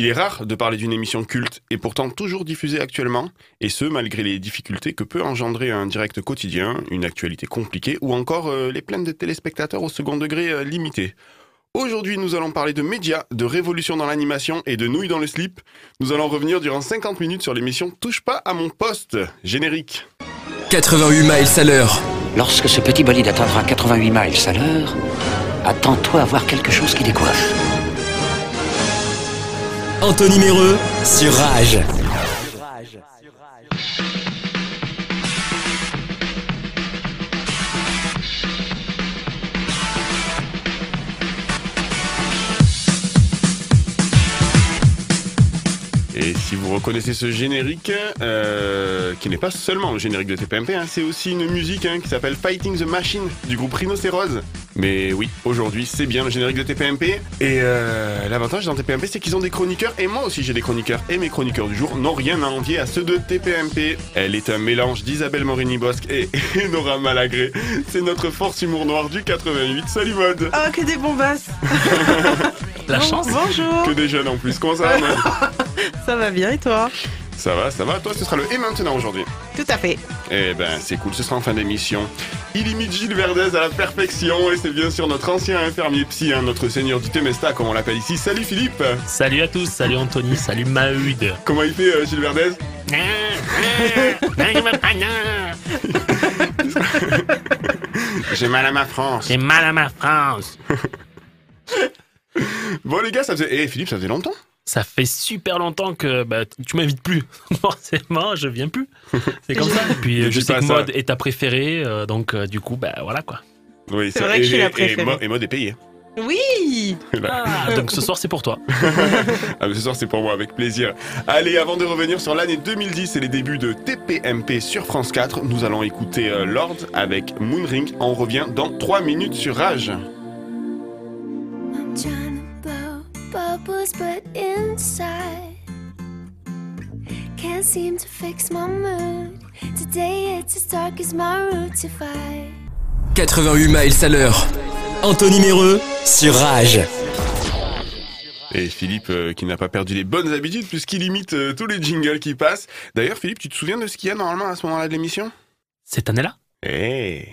Il est rare de parler d'une émission culte et pourtant toujours diffusée actuellement, et ce malgré les difficultés que peut engendrer un direct quotidien, une actualité compliquée ou encore euh, les plaintes de téléspectateurs au second degré euh, limité. Aujourd'hui, nous allons parler de médias, de révolution dans l'animation et de nouilles dans le slip. Nous allons revenir durant 50 minutes sur l'émission Touche pas à mon poste. Générique. 88 miles à l'heure. Lorsque ce petit bolide atteindra 88 miles à l'heure, attends-toi à voir quelque chose qui décoiffe. Anthony Méreux sur Rage. Et si vous reconnaissez ce générique, euh, qui n'est pas seulement le générique de TPMP, hein, c'est aussi une musique hein, qui s'appelle Fighting the Machine du groupe Rhinocéros. Mais oui, aujourd'hui c'est bien le générique de TPMP. Et euh, l'avantage dans TPMP c'est qu'ils ont des chroniqueurs, et moi aussi j'ai des chroniqueurs. Et mes chroniqueurs du jour n'ont rien à envier à ceux de TPMP. Elle est un mélange d'Isabelle Morini-Bosque et, et Nora Malagré. C'est notre force humour noir du 88. Salut mode Oh, que des bombasses La chance. Bonjour Que des jeunes en plus. Comment ça va Ça va bien et toi Ça va, ça va. Toi ce sera le et maintenant aujourd'hui. Tout à fait. Eh ben, c'est cool, ce sera en fin d'émission. Il imite Gilles Verdez à la perfection et c'est bien sûr notre ancien infirmier psy, hein, notre seigneur du Temesta, comme on l'appelle ici. Salut Philippe Salut à tous, salut Anthony, salut Mahud. Comment il fait euh, Gilles Verdez J'ai mal à ma France. J'ai mal à ma France. Bon les gars, ça faisait... Eh Philippe, ça faisait longtemps Ça fait super longtemps que bah, tu m'invites plus. Forcément, je viens plus. C'est comme ça. Et puis euh, je dis sais que ça. Mode est ta préférée, euh, donc euh, du coup, bah voilà quoi. Oui, C'est vrai que je suis la et- préférée. Et, Mo- et mode est payé. Oui Ah, donc ce soir c'est pour toi. Ah, ce soir, c'est pour moi, avec plaisir. Allez, avant de revenir sur l'année 2010 et les débuts de TPMP sur France 4, nous allons écouter euh, Lord avec Moonring. On revient dans 3 minutes sur Rage. Bubbles, but inside can't seem to fix my mood. Today it's as dark as my route to fight. 88 miles à l'heure. Anthony Méreux sur Rage. Et Philippe, euh, qui n'a pas perdu les bonnes habitudes puisqu'il imite euh, tous les jingles qui passent. D'ailleurs, Philippe, tu te souviens de ce qu'il y a normalement à ce moment-là de l'émission? Cette année-là? Eh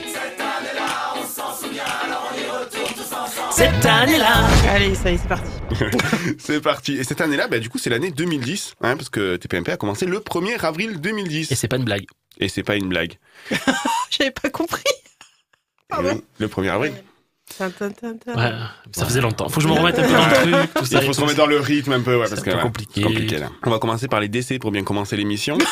Cette année-là Allez, ça y est, c'est parti. C'est parti. Et cette année-là, bah, du coup, c'est l'année 2010, hein, parce que TPMP a commencé le 1er avril 2010. Et c'est pas une blague. Et c'est pas une blague. J'avais pas compris. Pardon. Le 1er avril. Ouais, ça faisait longtemps. Faut que je me remette un peu dans le truc. Tout ça, Il faut se remettre dans le rythme un peu, ouais, parce C'est que compliqué. c'est compliqué là. On va commencer par les décès pour bien commencer l'émission.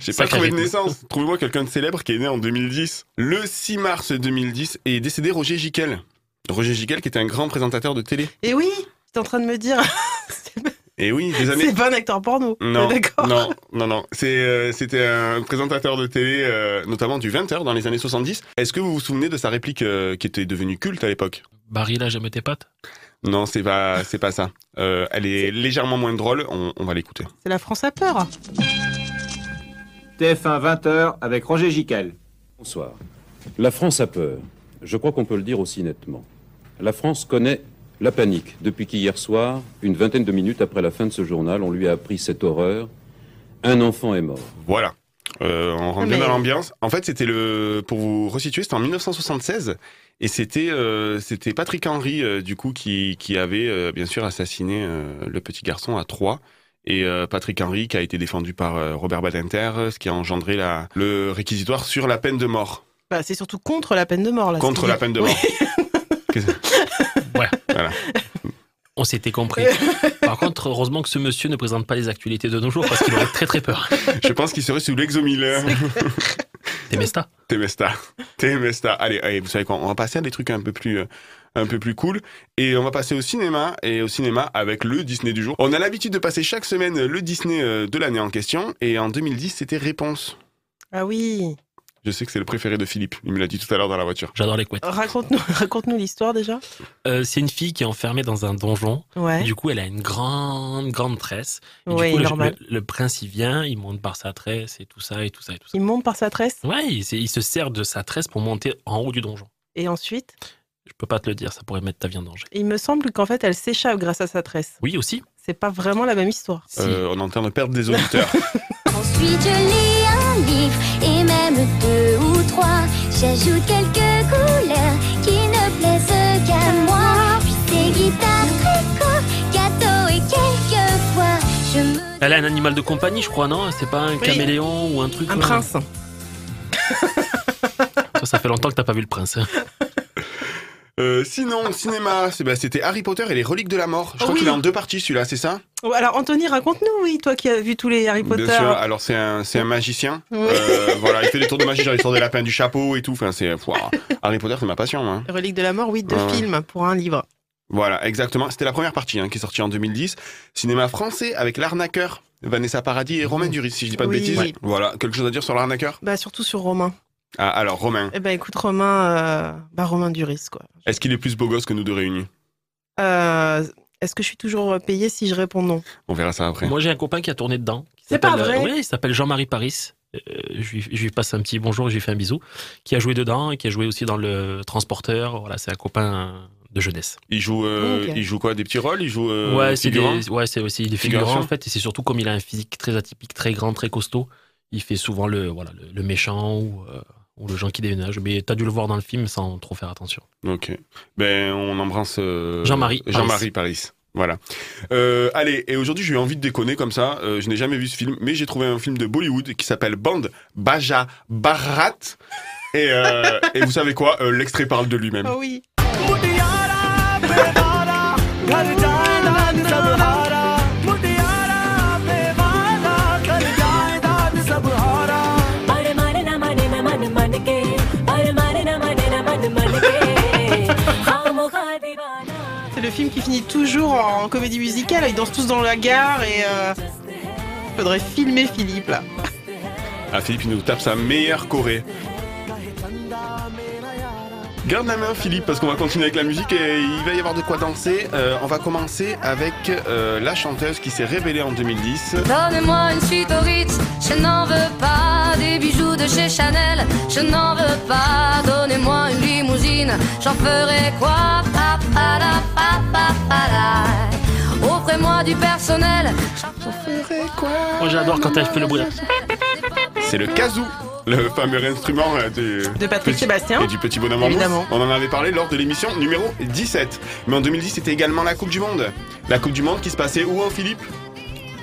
J'ai pas trouvé de naissance. Trouvez-moi quelqu'un de célèbre qui est né en 2010. Le 6 mars 2010 est décédé Roger Giquel. Roger Giquel qui était un grand présentateur de télé. Et oui, t'es en train de me dire, Et oui, des années... c'est pas un acteur porno. Non, D'accord. non, non, non. C'est, euh, c'était un présentateur de télé, euh, notamment du 20h dans les années 70. Est-ce que vous vous souvenez de sa réplique euh, qui était devenue culte à l'époque? Barry, là, j'aime tes potes. Non, c'est pas, c'est pas ça. Euh, elle est légèrement moins drôle. On, on va l'écouter. C'est la France a peur. TF1 20h avec Roger Giquel. Bonsoir. La France a peur. Je crois qu'on peut le dire aussi nettement. La France connaît la panique depuis qu'hier soir, une vingtaine de minutes après la fin de ce journal, on lui a appris cette horreur. Un enfant est mort. Voilà. Euh, on rentre bien Mais- dans l'ambiance. En fait, c'était le, pour vous resituer, c'était en 1976 et c'était, euh, c'était Patrick Henry euh, du coup qui, qui avait euh, bien sûr assassiné euh, le petit garçon à Troyes. Et euh, Patrick Henry qui a été défendu par euh, Robert Badinter, ce qui a engendré la, le réquisitoire sur la peine de mort. Bah, c'est surtout contre la peine de mort là. Contre la peine de mort. Qu'est-ce- Ouais. Voilà. On s'était compris. Par contre, heureusement que ce monsieur ne présente pas les actualités de nos jours parce qu'il aurait très très peur. Je pense qu'il serait sous l'exomile. T'es Mesta Temesta. Temesta. Allez, allez, vous savez quoi, on va passer à des trucs un peu plus euh, un peu plus cool et on va passer au cinéma et au cinéma avec le Disney du jour. On a l'habitude de passer chaque semaine le Disney euh, de l'année en question et en 2010, c'était Réponse. Ah oui. Je sais que c'est le préféré de Philippe, il me l'a dit tout à l'heure dans la voiture. J'adore les couettes. Raconte-nous raconte l'histoire déjà. Euh, c'est une fille qui est enfermée dans un donjon. Ouais. Du coup, elle a une grande, grande tresse. Et Oui, du coup, le- normal. Le, le prince, il vient, il monte par sa tresse et tout ça et tout ça et tout ça. Il monte par sa tresse? Ouais, il se sert de sa tresse pour monter en haut du donjon. et ensuite? Je peux pas te le dire, ça pourrait mettre ta vie en danger. Il me semble qu'en fait, elle s'échappe grâce à sa tresse. Oui, aussi. C'est pas vraiment la même histoire. Si. Euh, on est en train de perdre des auditeurs. Ensuite, je lis un livre et même deux ou trois. J'ajoute quelques couleurs qui ne plaisent qu'à moi. Puis des guitares, tricot, gâteau et quelquefois je me. Elle a un animal de compagnie, je crois, non? C'est pas un Oui. caméléon ou un truc Un prince. Ça, ça fait longtemps que t'as pas vu le prince. Euh, sinon, cinéma, bah, c'était Harry Potter et les reliques de la mort. Je Oh crois oui. qu'il est en deux parties celui-là, c'est ça Oh, Alors, Anthony, raconte-nous, oui, toi qui as vu tous les Harry Potter. Bien sûr. Alors c'est un, magicien. Oui. Euh, voilà, il fait des tours de magie, genre il sort des lapins du chapeau et tout. Enfin, c'est. Harry Potter, c'est ma passion. Hein. Relique de la mort, oui, deux films pour un livre. Voilà, exactement. C'était la première partie hein, qui est sortie en 2010. Cinéma français avec l'arnaqueur. Vanessa Paradis et Romain Duris, si je dis pas de Oui. bêtises. Voilà, quelque chose à dire sur l'arnaqueur? Bah, surtout sur Romain. Ah, Alors, Romain, Eh ben, écoute, Romain, euh, bah, Romain Duris, quoi. est-ce qu'il est plus beau gosse que nous deux réunis? Euh, Est-ce que je suis toujours payé si je réponds non? On verra ça après. Moi, j'ai un copain qui a tourné dedans. C'est pas vrai Oui, il s'appelle Jean-Marie Paris. Euh, je, lui, je lui passe un petit bonjour, je lui fais un bisou. Qui a joué dedans et qui a joué aussi dans le Transporteur. Voilà, c'est un copain de jeunesse. Il joue, euh, il joue quoi Des petits rôles? Il joue euh, ouais, c'est ouais, c'est aussi des figurants en fait. Et c'est surtout comme il a un physique très atypique, très grand, très costaud. Il fait souvent le, voilà, le, le méchant ou, euh, ou le gens qui déménage. Mais t'as dû le voir dans le film sans trop faire attention. Ok. Ben, on embrasse euh, Jean-Marie Paris. Jean-Marie Paris. Voilà. Euh, allez, et aujourd'hui, j'ai eu envie de déconner comme ça. Euh, je n'ai jamais vu ce film, mais j'ai trouvé un film de Bollywood qui s'appelle Bande Baja Bharat. Et, euh, et vous savez quoi Euh, L'extrait parle de lui-même. Ah oui. Le film qui finit toujours en comédie musicale. Ils dansent tous dans la gare et. Euh... Faudrait filmer Philippe là. Ah, Philippe, il nous tape sa meilleure Corée. Garde la main, Philippe, parce qu'on va continuer avec la musique et il va y avoir de quoi danser. Euh, on va commencer avec euh, la chanteuse qui s'est révélée en 2010. Donnez-moi une suite au Ritz, je n'en veux pas des bijoux de chez Chanel, je n'en veux pas. Donnez-moi une j'en ferai quoi? Offrez-moi du personnel, j'en ferai quoi? Moi, j'adore quand elle fait le bruit. C'est le kazoo, le fameux instrument euh, du, De Patrick petit- Sébastien. et du petit bonhomme en. Évidemment. On en avait parlé lors de l'émission numéro 17. Mais en 2010, c'était également la Coupe du Monde. La Coupe du Monde qui se passait où, hein, Philippe?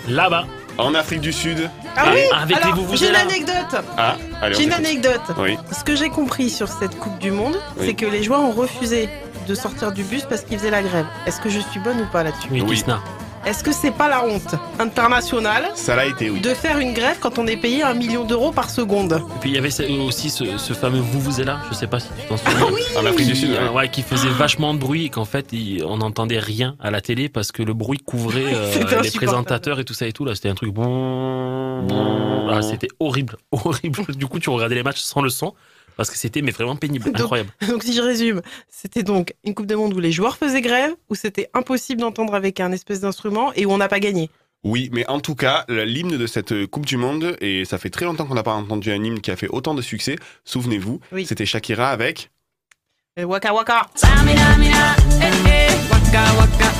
Là-bas. En Afrique du Sud. Ah oui avec Alors, j'ai une anecdote Ah, allez, on J'ai une anecdote Oui. Ce que j'ai compris sur cette Coupe du Monde, Oui. c'est que les joueurs ont refusé de sortir du bus parce qu'ils faisaient la grève. Est-ce que je suis bonne ou pas là-dessus? Oui, Oui. Kisna. Est-ce que c'est pas la honte internationale Ça l'a été, oui. de faire une grève quand on est payé un million d'euros par seconde? Et puis il y avait aussi ce, ce fameux vous vous êtes là, je sais pas si tu t'en souviens. En Afrique du Qui, Sud. euh, ouais. ouais, qui faisait vachement de bruit et qu'en fait il- on n'entendait rien à la télé parce que le bruit couvrait euh, C'était les présentateurs et tout ça et tout là c'était un truc ah, c'était horrible horrible du coup tu regardais les matchs sans le son parce que c'était mais vraiment pénible Donc- incroyable. Donc si je résume, c'était donc une Coupe du Monde où les joueurs faisaient grève, où c'était impossible d'entendre avec un espèce d'instrument et où on n'a pas gagné? Oui, mais en tout cas, l'hymne de cette euh, Coupe du Monde, et ça fait très longtemps qu'on n'a pas entendu un hymne qui a fait autant de succès, souvenez-vous, Oui. c'était Shakira avec... Et waka waka. Mina, eh, eh, waka, waka,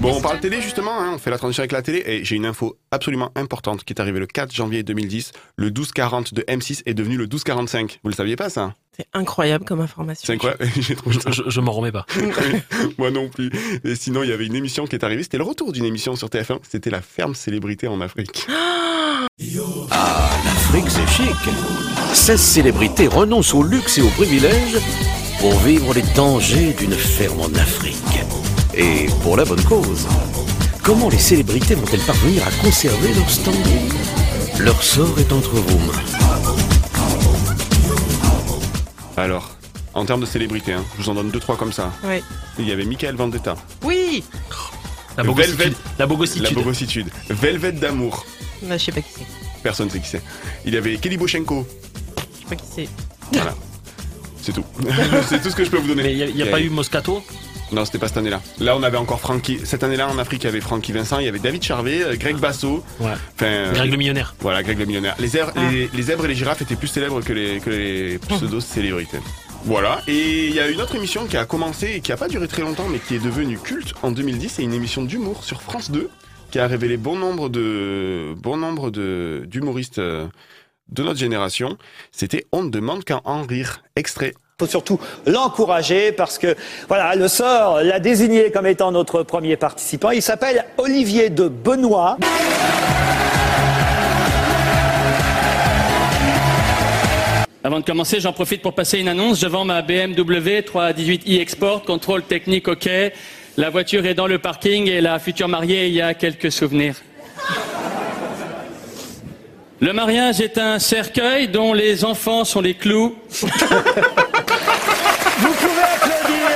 Bon, on parle télé justement, hein, on fait la transition avec la télé, et j'ai une info absolument importante qui est arrivée le 4 janvier 2010. Le 1240 de M6 est devenu le 1245. Vous le saviez pas ça? C'est incroyable comme information. C'est quoi J'ai trouvé ça. je, je m'en remets pas Moi non plus. Et sinon, il y avait une émission qui est arrivée, c'était le retour d'une émission sur TF1, c'était la ferme célébrité en Afrique. L'Afrique, c'est chic. 16 célébrités renoncent au luxe et aux privilèges pour vivre les dangers d'une ferme en Afrique. Et pour la bonne cause. Comment les célébrités vont-elles parvenir à conserver leur standing Leur sort est entre vos mains. Alors, en termes de célébrité, hein, je vous en donne deux trois comme ça. Ouais. Il y avait Michael Vendetta, Oui la Le bogossitude Velvet. la la bogossitude bogossitude, Velvet d'amour, Bah, Je sais pas qui c'est. personne sait qui c'est. Il y avait Kelly Boshenko, Je sais pas qui c'est. c'est tout. c'est tout ce que je peux vous donner. mais il n'y a, y a Et- pas eu Moscato? Non, c'était pas cette année-là. Là, on avait encore Francky. Cette année-là, en Afrique, il y avait Francky Vincent, il y avait David Charvet, euh, Greg Basso. Ouais. Enfin, euh, Greg le millionnaire. Voilà, Greg le millionnaire. Les, zèbres- les, les zèbres et les girafes étaient plus célèbres que les, que les pseudo-célébrités. Voilà. Et il y a une autre émission qui a commencé et qui a pas duré très longtemps, mais qui est devenue culte en 2010. C'est une émission d'humour sur France 2 qui a révélé bon nombre de bon nombre de d'humoristes euh, de notre génération. C'était On ne demande qu'à en rire. Extrait. Faut surtout l'encourager parce que voilà, le sort l'a désigné comme étant notre premier participant. Il s'appelle Olivier de Benoît. Avant de commencer, j'en profite pour passer une annonce. Je vends ma BMW 318i Export, contrôle technique OK. La voiture est dans le parking et la future mariée y a quelques souvenirs. Le mariage est un cercueil dont les enfants sont les clous. Vous pouvez applaudir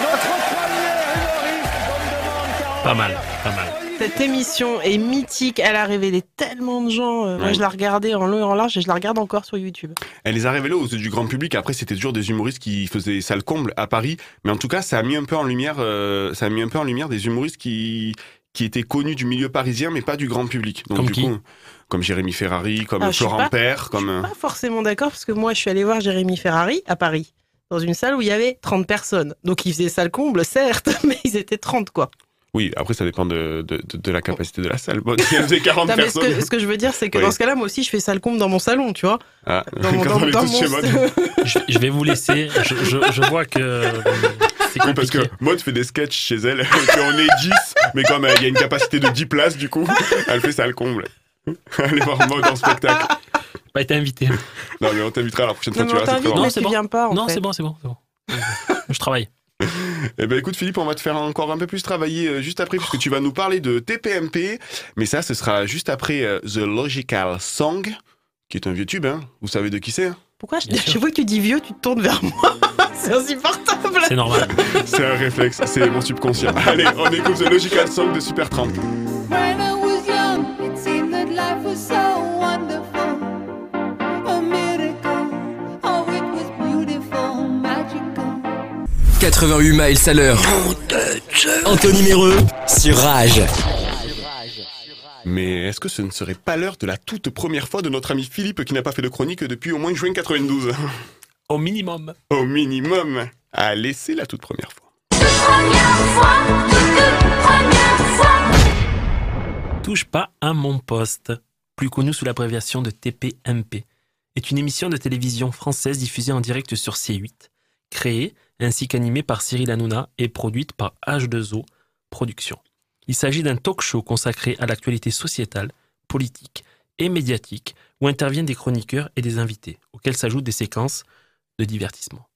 notre premier humoriste Pas mal, pas mal. Cette émission est mythique, elle a révélé tellement de gens. Euh, Moi, Ouais. je la regardais en long et en large et je la regarde encore sur YouTube. Elle les a révélés aux yeux du grand public. Après, c'était toujours des humoristes qui faisaient salle comble à Paris. Mais en tout cas, ça a mis un peu en lumière, euh, ça a mis un peu en lumière des humoristes qui qui étaient connus du milieu parisien, mais pas du grand public. Donc, Comme du qui coup, comme Jérémy Ferrari, comme Ah, je suis Florent Père, comme. euh, Pas forcément d'accord parce que moi, je suis allée voir Jérémy Ferrari à Paris. Dans une salle où il y avait 30 personnes. Donc ils faisaient salle comble, certes, mais ils étaient 30 quoi. Oui, après, ça dépend de, de, de- de la capacité de la salle. Bon, si elle faisait 40 Non, mais ce personnes. que, ce que je veux dire, c'est que Oui. dans ce cas-là, moi aussi, je fais salle comble dans mon salon, tu vois. Ah, Dans mon, dans- dans mon-. Je, je vais vous laisser. Je, je- je vois que c'est Oui, parce compliqué. que Maud fait des sketchs chez elle, et puis on est 10, mais comme euh, il y a une capacité de 10 places, du coup, elle fait salle comble. Allez voir Maud en spectacle. Pas été invité. Non, mais on t'invitera la prochaine fois, Non, tu verras, c'est marrant. tu viens pas. En non, c'est bon, c'est bon, c'est bon. Je travaille. Eh ben écoute Philippe, on va te faire encore un peu plus travailler euh, juste après puisque tu vas nous parler de TPMP, mais ça ce sera juste après euh, The Logical Song, qui est un vieux tube, hein. Vous savez de qui c'est hein? Pourquoi je vois que tu dis vieux, tu te tournes vers moi C'est insupportable. C'est normal. C'est un réflexe, c'est mon subconscient. Allez, on écoute The Logical Song de Supertramp. When I was young, it seemed that life was so wonderful. A miracle. Oh, it was beautiful, magical. 88 miles à l'heure. Anthony Méreux sur Rage. Mais est-ce que ce ne serait pas l'heure de la toute première fois de notre ami Philippe qui n'a pas fait de chronique depuis au moins juin 92 Au minimum. Au minimum. Allez, c'est la toute première fois. Touche pas à mon poste, plus connu sous l'abréviation de TPMP, est une émission de télévision française diffusée en direct sur C8, créée ainsi qu'animée par Cyril Hanouna et produite par H2O Productions. Il s'agit d'un talk show consacré à l'actualité sociétale, politique et médiatique où interviennent des chroniqueurs et des invités, auxquels s'ajoutent des séquences de divertissement.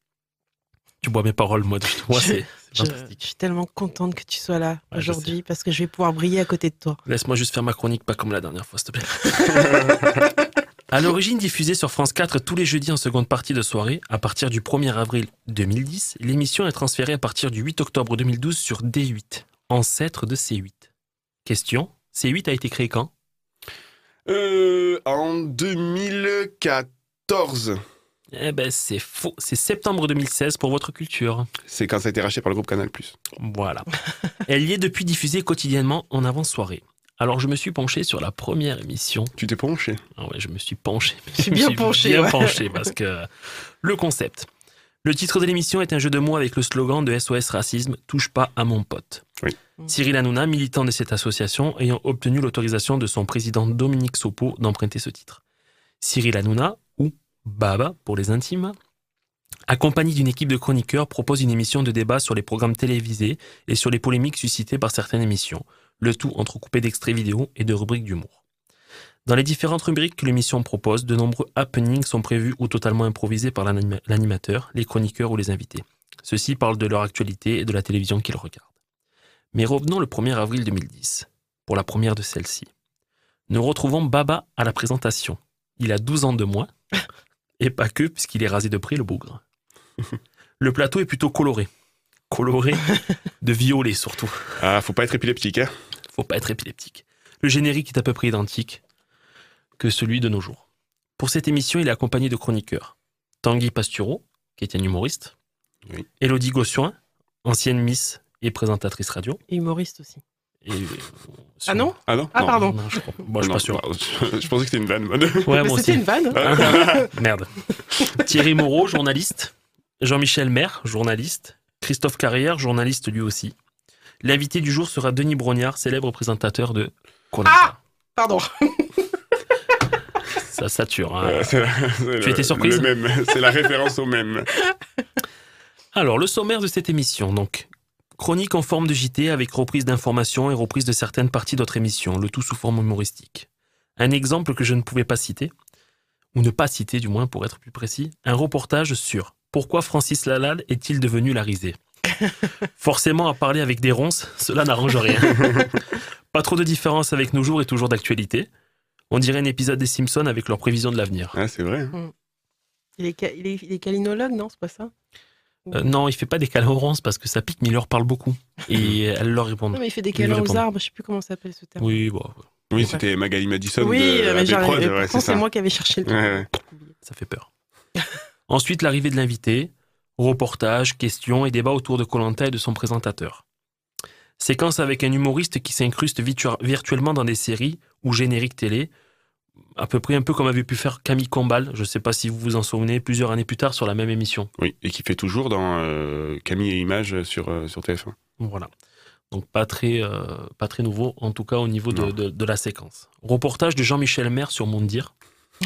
Tu bois mes paroles, moi, moi Je- c'est fantastique. je suis tellement contente que tu sois là Ouais, aujourd'hui parce que je vais pouvoir briller à côté de toi. Laisse-moi juste faire ma chronique, pas comme la dernière fois, s'il te plaît. à l'origine diffusée sur France 4 tous les jeudis en seconde partie de soirée, à partir du 1er avril 2010, l'émission est transférée à partir du 8 octobre 2012 sur D8, ancêtre de C8. Question C8 a été créé quand? Euh, en 2014. Eh ben c'est faux, c'est septembre 2016 pour votre culture. C'est quand ça a été racheté par le groupe Canal+. Voilà. Elle y est depuis diffusée quotidiennement en avant-soirée. Alors je me suis penché sur la première émission. Tu t'es penché? Ah ouais, je me suis penché. Je suis bien penché, Bien ouais. penché parce que le concept. Le titre de l'émission est un jeu de mots avec le slogan de SOS Racisme Touche pas à mon pote. Oui. Cyril Hanouna, militant de cette association, ayant obtenu l'autorisation de son président Dominique Sopo d'emprunter ce titre. Cyril Hanouna, ou Baba pour les intimes, accompagné d'une équipe de chroniqueurs, propose une émission de débat sur les programmes télévisés et sur les polémiques suscitées par certaines émissions, le tout entrecoupé d'extraits vidéo et de rubriques d'humour. Dans les différentes rubriques que l'émission propose, de nombreux happenings sont prévus ou totalement improvisés par l'anima- l'animateur, les chroniqueurs ou les invités. Ceux-ci parlent de leur actualité et de la télévision qu'ils regardent. Mais revenons le 1er avril 2010, pour la première de celle-ci. Nous retrouvons Baba à la présentation. Il a 12 ans de moins, et pas que, puisqu'il est rasé de près le bougre. Le plateau est plutôt coloré. Coloré de violet surtout. Ah, faut pas être épileptique, hein Faut pas être épileptique. Le générique est à peu près identique que celui de nos jours. Pour cette émission, il est accompagné de chroniqueurs. Tanguy Pastureau, qui est un humoriste. Oui. Élodie Gossuin, ancienne Miss et présentatrice radio. Et humoriste aussi. Et, euh, Ah non Ah non Ah, Non. pardon. Non, je. Bon, suis pas sûr. bah, je, je pensais que c'était une vanne. Ouais, Mais moi c'était une vanne. Ah. Merde. Thierry Moreau, journaliste. Jean-Michel Maire, journaliste. Christophe Carrière, journaliste lui aussi. L'invité du jour sera Denis Brognard, célèbre présentateur de. Ah Pardon. Ça sature. hein. Euh, c'est la- c'est Tu le- étais surprise Le même, c'est la référence au même. Alors, le sommaire de cette émission, donc. Chronique en forme de JT avec reprise d'informations et reprise de certaines parties d'autres émissions, le tout sous forme humoristique. Un exemple que je ne pouvais pas citer, ou ne pas citer du moins pour être plus précis, un reportage sur Pourquoi Francis Lalanne est-il devenu la risée? Forcément, à parler avec des ronces, cela n'arrange rien. pas trop de différence avec nos jours et toujours d'actualité. On dirait un épisode des Simpsons avec leurs prévisions de l'avenir. Ah, c'est vrai. hein. Il est, ca- il est, il est calinologue, non? C'est pas ça? Euh, non, il fait pas des câlins aux ronces parce que ça pique, mais il leur parle beaucoup. Et elle leur répond. Non, mais il fait des câlins aux arbres, je sais plus comment ça s'appelle ce terme. Oui, bon, Oui, c'était Magali Madison Oui, de mais ouais, c'est moi qui avais cherché le truc. Ouais, ouais. ça fait peur. Ensuite, l'arrivée de l'invité, reportage, questions et débat autour de Colanta et de son présentateur. Séquence avec un humoriste qui s'incruste virtuellement dans des séries ou génériques télé, à peu près un peu comme avait pu faire Camille Combal, je ne sais pas si vous vous en souvenez, plusieurs années plus tard sur la même émission. Oui, et qui fait toujours dans euh, Camille et Images sur, euh, sur TF1. Voilà. Donc pas très, euh, pas très nouveau, en tout cas au niveau de, de- de la séquence. Reportage de Jean-Michel Maire sur Mondir.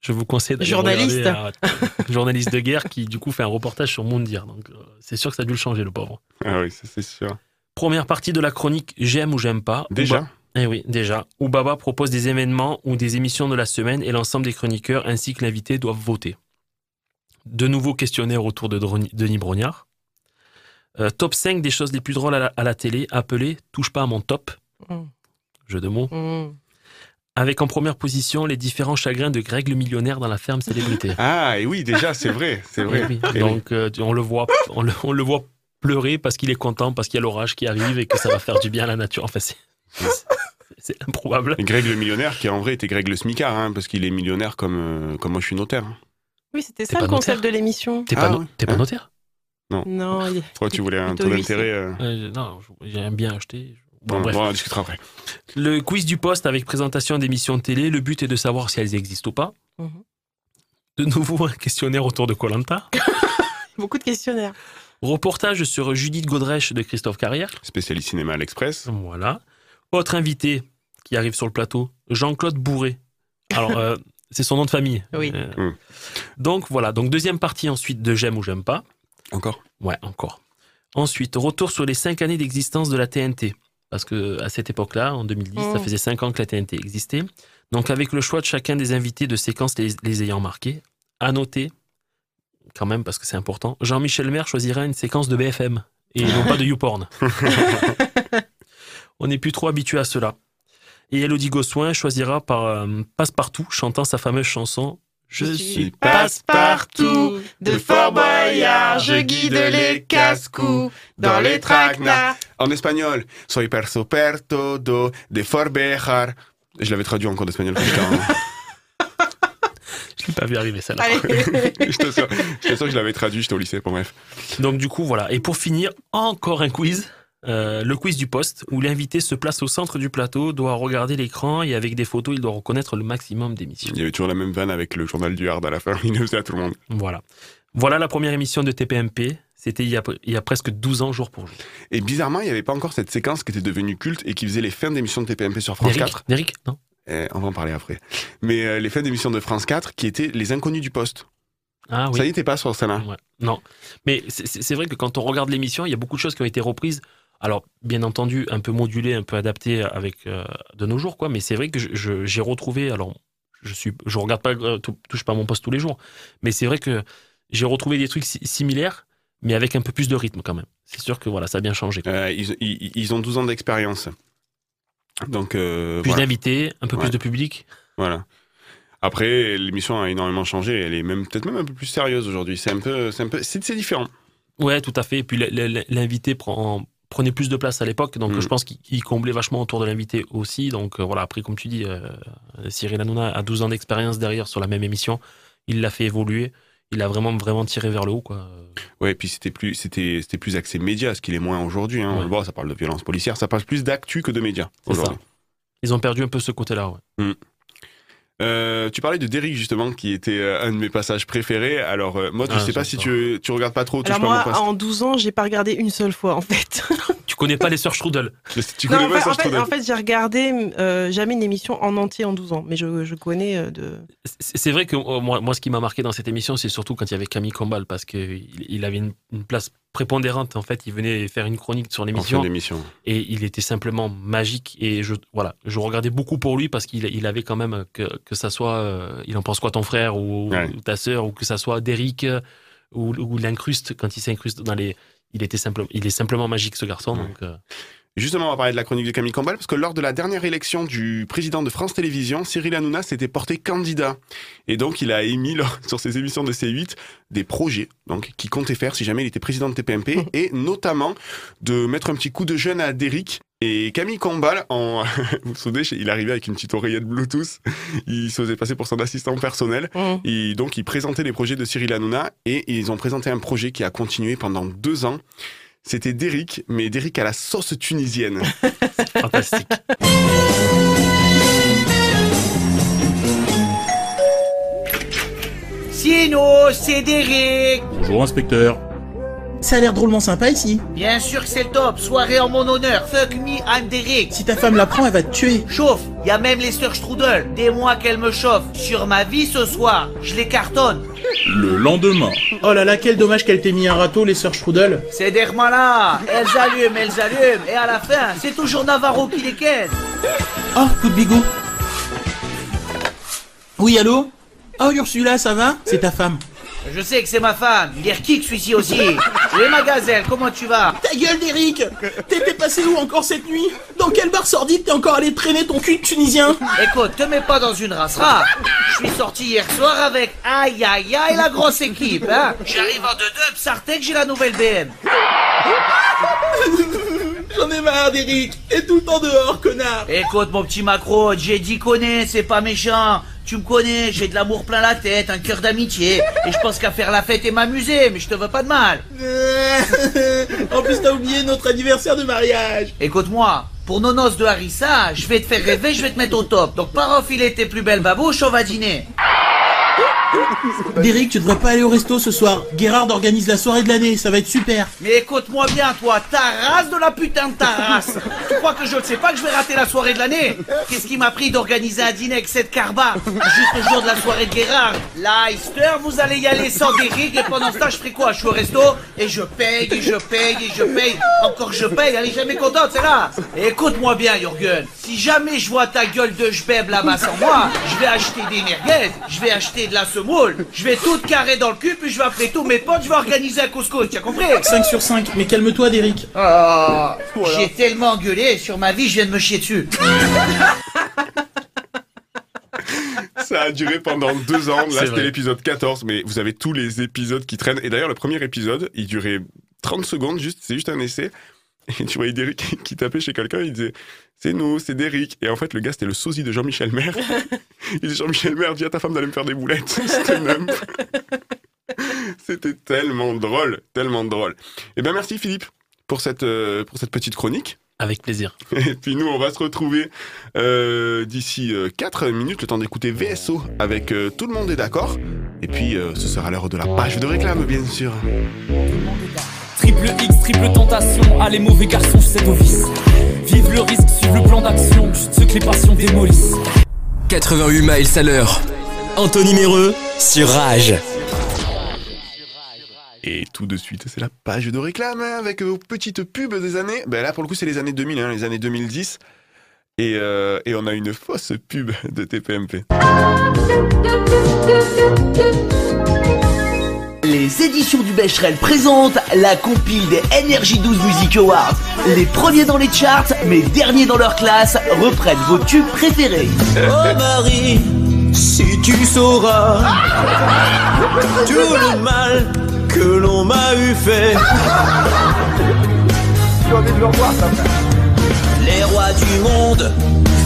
Je vous conseille d'aller Journaliste. regarder, euh, journaliste de guerre qui du coup fait un reportage sur Mondir. Donc euh, c'est sûr que ça a dû le changer le pauvre. Ah oui, ça c'est sûr. Première partie de la chronique J'aime ou j'aime pas. Déjà Eh oui, déjà. Où Baba propose des événements ou des émissions de la semaine et l'ensemble des chroniqueurs ainsi que l'invité doivent voter. De nouveaux questionnaires autour de Droni- Denis Brognard. Euh, top 5 des choses les plus drôles à la, à la télé, appelé Touche pas à mon top. Mm. Jeu de mots. Mm. Avec en première position les différents chagrins de Greg le millionnaire dans la ferme célébrité. Ah, et oui, déjà, c'est vrai, c'est vrai. Eh oui. Eh oui. Donc euh, on, le voit, on, le, on le voit pleurer parce qu'il est content, parce qu'il y a l'orage qui arrive et que ça va faire du bien à la nature. Enfin, c'est- c'est improbable. Et Greg le millionnaire, qui en vrai était Greg le smicard, hein, parce qu'il est millionnaire comme, euh, comme moi je suis notaire. hein. Oui, c'était ça pas le concept notaire de l'émission. T'es Ah pas, no- ouais. t'es pas Hein notaire Non, il est... Pourquoi tu voulais un Plutôt taux huissier. d'intérêt euh, Euh, Non, j'ai un bien acheté. Bon, bon, bref. bon, on en discutera après. Le quiz du poste avec présentation d'émissions de télé. Le but est de savoir si elles existent ou pas. Mhm. De nouveau, un questionnaire autour de Colanta. beaucoup de questionnaires. Reportage sur Judith Godrèche de Christophe Carrière. Spécialiste cinéma à l'Express. Voilà. Autre invité qui arrive sur le plateau, Jean-Claude Bourré. Alors, euh, c'est son nom de famille. Oui. Euh, Mm. Donc voilà, donc deuxième partie ensuite de J'aime ou j'aime pas. Encore? Ouais, encore. Ensuite, retour sur les cinq années d'existence de la TNT. Parce que à cette époque-là, en 2010, ça Mm. faisait cinq ans que la TNT existait. Donc avec le choix de chacun des invités de séquences les, les ayant marqués, à noter, quand même parce que c'est important, Jean-Michel Maire choisira une séquence de BFM et non pas de YouPorn. On n'est plus trop habitué à cela. Et Elodie Gossuin choisira par euh, Passe-Partout, chantant sa fameuse chanson Je suis passe-partout, de Fort Boyard, je guide les casse-cous dans les traquenards. En espagnol, soy perso per todo de Forbejar. Je l'avais traduit en cours d'espagnol. putain. Je l'ai pas vu arriver celle-là. J'étais sûr que je l'avais traduit, j'étais au lycée, bon bref. Donc du coup, voilà. Et pour finir, encore un quiz. Euh, le quiz du poste, où l'invité se place au centre du plateau, doit regarder l'écran et avec des photos, il doit reconnaître le maximum d'émissions. Il y avait toujours la même vanne avec le journal du Hard à la fin, il le faisait à tout le monde. Voilà. Voilà la première émission de TPMP. C'était il, y a- il y a presque 12 ans, jour pour jour. Et bizarrement, il n'y avait pas encore cette séquence qui était devenue culte et qui faisait les fins d'émissions de TPMP sur France Derrick 4. Derrick Non Eh, on va en parler après. Mais euh, les fins d'émissions de France 4 qui étaient les inconnus du poste. Ah oui. Ça y était pas sur ce là Ouais. Non. Mais c'est vrai que quand on regarde l'émission, il y a beaucoup de choses qui ont été reprises. Alors, bien entendu, un peu modulées, un peu adaptées avec euh, de nos jours, quoi. Mais c'est vrai que j'ai retrouvé. Alors, je suis, je regarde pas, euh, tou- touche pas à mon poste tous les jours. Mais c'est vrai que j'ai retrouvé des trucs si- similaires, mais avec un peu plus de rythme quand même. C'est sûr que voilà, ça a bien changé. Euh, ils, ils- ils ont 12 ans d'expérience. Donc, euh, Plus voilà. d'invités, un peu Ouais. plus de public. Voilà. Après, l'émission a énormément changé. Elle est même peut-être même un peu plus sérieuse aujourd'hui. C'est un peu, c'est différent. Ouais, tout à fait. Et puis l'invité prend, prenait plus de place à l'époque, donc Mm. je pense qu'il il comblait vachement autour de l'invité aussi. Donc euh, voilà, après, comme tu dis, euh, Cyril Hanouna a 12 ans d'expérience derrière sur la même émission. Il l'a fait évoluer. il a vraiment, vraiment tiré vers le haut, quoi. Ouais, et puis c'était plus, c'était, c'était plus axé média, ce qu'il est moins aujourd'hui. Hein. On le voit, ça parle de violence policière, ça passe plus d'actu que de médias aujourd'hui. Ils ont perdu un peu ce côté-là, ouais. Mm. Euh, tu parlais de Derrick justement, qui était euh, un de mes passages préférés. Alors, euh, moi, je Ah, sais pas si tu, tu regardes pas trop. Alors pas moi, mon poste. en 12 ans, j'ai pas regardé une seule fois en fait. Tu connais pas les sœurs Strudel Tu Non, connais en, pas en, fait, en fait, j'ai regardé euh, jamais une émission en entier en 12 ans, mais je, je connais euh, de. C'est vrai que euh, moi, moi, ce qui m'a marqué dans cette émission, c'est surtout quand il y avait Camille Combal, parce qu'il il avait une, une place prépondérante. En fait, il venait faire une chronique sur l'émission. et il était simplement magique et je voilà je regardais beaucoup pour lui parce qu'il il avait quand même que, que ça soit euh, il en pense quoi ton frère ou, Ouais. ou ta sœur ou que ça soit Derrick euh, ou, ou l'incruste quand il s'incruste dans les il était simplement il est simplement magique ce garçon donc euh, Justement, on va parler de la chronique de Camille Combal, parce que lors de la dernière élection du président de France Télévisions, Cyril Hanouna s'était porté candidat. Et donc, il a émis lors- sur ses émissions de C8 des projets donc, qu'il comptait faire si jamais il était président de TPMP, et notamment de mettre un petit coup de jeune à Derrick. Et Camille Combal, en... vous vous souvenez, il arrivait avec une petite oreillette Bluetooth, il se faisait passer pour son assistant personnel, Mmh. et donc il présentait les projets de Cyril Hanouna, et ils ont présenté un projet qui a continué pendant deux ans. C'était Derrick, mais Derrick à la sauce tunisienne. fantastique Sino, c'est Derek Bonjour inspecteur. Ça a l'air drôlement sympa ici. Bien sûr que c'est le top, soirée en mon honneur, fuck me, I'm Derek Si ta femme l'apprend, elle va te tuer. Chauffe, y a même les sœurs Strudel, des mois qu'elles me chauffent. Sur ma vie ce soir, je les cartonne. Le lendemain. Oh là là, quel dommage qu'elle t'ait mis un râteau, les sœurs Strudel. C'est des là, elles allument, elles allument, et à la fin, c'est toujours Navarro qui les ken. Oh, coup de bigot. Oui, allô? Oh, Ursula, ça va? C'est ta femme. Je sais que c'est ma femme, il est kick celui-ci aussi. Oui ma gazelle, comment tu vas Ta gueule, Derrick T'étais passé où encore cette nuit Dans quel bar sordide t'es encore allé traîner ton cul de tunisien Écoute, te mets pas dans une race Je suis sorti hier soir avec aïe aïe aïe la grosse équipe, hein. J'arrive en deux deux, Sartek, j'ai la nouvelle BM. J'en ai marre, Derrick Et tout le temps dehors, connard Écoute mon petit macro, j'ai dit connais, c'est pas méchant. Tu me connais, j'ai de l'amour plein la tête, un cœur d'amitié. Et je pense qu'à faire la fête et m'amuser, mais je te veux pas de mal. En plus, t'as oublié notre anniversaire de mariage Écoute-moi, pour nos noces de Harissa, je vais te faire rêver, je vais te mettre au top. Donc pars enfiler tes plus belles babouches, on va dîner. Derrick, tu devrais pas aller au resto ce soir. Gerhard organise la soirée de l'année, ça va être super. Mais écoute-moi bien, toi, ta race de la putain de ta race Tu crois que je ne sais pas que je vais rater la soirée de l'année? Qu'est-ce qui m'a pris d'organiser un dîner avec cette carba? Juste le jour de la soirée de Gérard Là, Easter, vous allez y aller sans Derrick et pendant ce temps, je ferai quoi? Je suis au resto et je paye et je paye et je paye. Encore je paye, elle est jamais contente, c'est là Écoute-moi bien, Jürgen. Si jamais je vois ta gueule de jbeb là-bas sans moi, je vais acheter des merguez, je vais acheter de la je vais tout carrer dans le cul, puis je vais appeler tous mes potes, je vais organiser un couscous, tu as compris 5 sur 5, mais calme-toi, Derrick. Oh, J'ai tellement gueulé sur ma vie, je viens de me chier dessus. Ça a duré pendant deux ans. Là, C'est c'était l'épisode 14, mais vous avez tous les épisodes qui traînent. Et d'ailleurs, le premier épisode, il durait 30 secondes, juste, c'est juste un essai. Et tu voyais Derrick qui tapait chez quelqu'un, il disait C'est nous, c'est Derrick. Et en fait, le gars, c'était le sosie de Jean-Michel Maire. Il dit Jean-Michel Maire, dis à ta femme d'aller me faire des boulettes. C'était. C'était tellement drôle, tellement drôle. Eh bien, merci Philippe pour cette, euh, pour cette petite chronique. Avec plaisir Et puis nous, on va se retrouver euh, d'ici 4 minutes, le temps d'écouter VSO avec euh, Tout le monde est d'accord. Et puis, euh, ce sera l'heure de la page de réclame, bien sûr. Triple X, triple tentation, les mauvais garçons, c'est au vice. Vive le risque, suive le plan d'action, juste ce que les passions démolissent. 88 miles à l'heure. Anthony Méreux sur Rage. Et tout de suite, c'est la page de réclame hein, avec vos petites pubs des années. Ben là, pour le coup, c'est les années 2000, hein, les années 2010. Et, euh, et on a une fausse pub de TPMP. Les éditions du Becherel présentent la compile des Energy 12 Music Awards. Les premiers dans les charts, mais derniers dans leur classe, reprennent vos tubes préférés. Oh Marie, si tu sauras tout le mal que l'on m'a eu fait. Les rois du monde